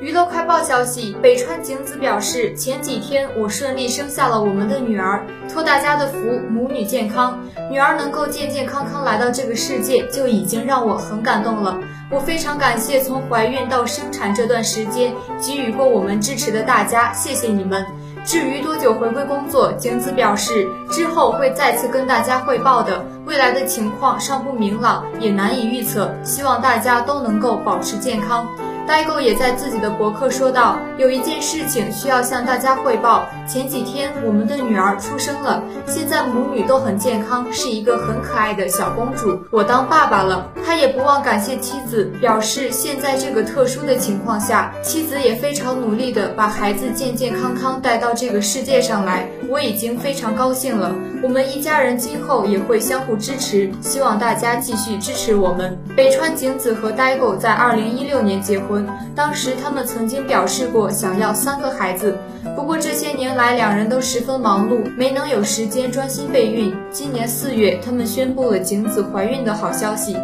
娱乐快报消息，北川景子表示，前几天我顺利生下了我们的女儿，托大家的福，母女健康，女儿能够健健康康来到这个世界，就已经让我很感动了。我非常感谢从怀孕到生产这段时间给予过我们支持的大家，谢谢你们。至于多久回归工作，景子表示之后会再次跟大家汇报的，未来的情况尚不明朗，也难以预测，希望大家都能够保持健康。代购也在自己的博客说道：“有一件事情需要向大家汇报。前几天我们的女儿出生了，现在母女都很健康，是一个很可爱的小公主。我当爸爸了。”他也不忘感谢妻子，表示现在这个特殊的情况下，妻子也非常努力的把孩子健健康康带到这个世界上来。我已经非常高兴了。我们一家人今后也会相互支持，希望大家继续支持我们。北川景子和呆狗在二零一六年结婚。当时他们曾经表示过想要三个孩子，不过这些年来两人都十分忙碌，没能有时间专心备孕。今年四月，他们宣布了景子怀孕的好消息。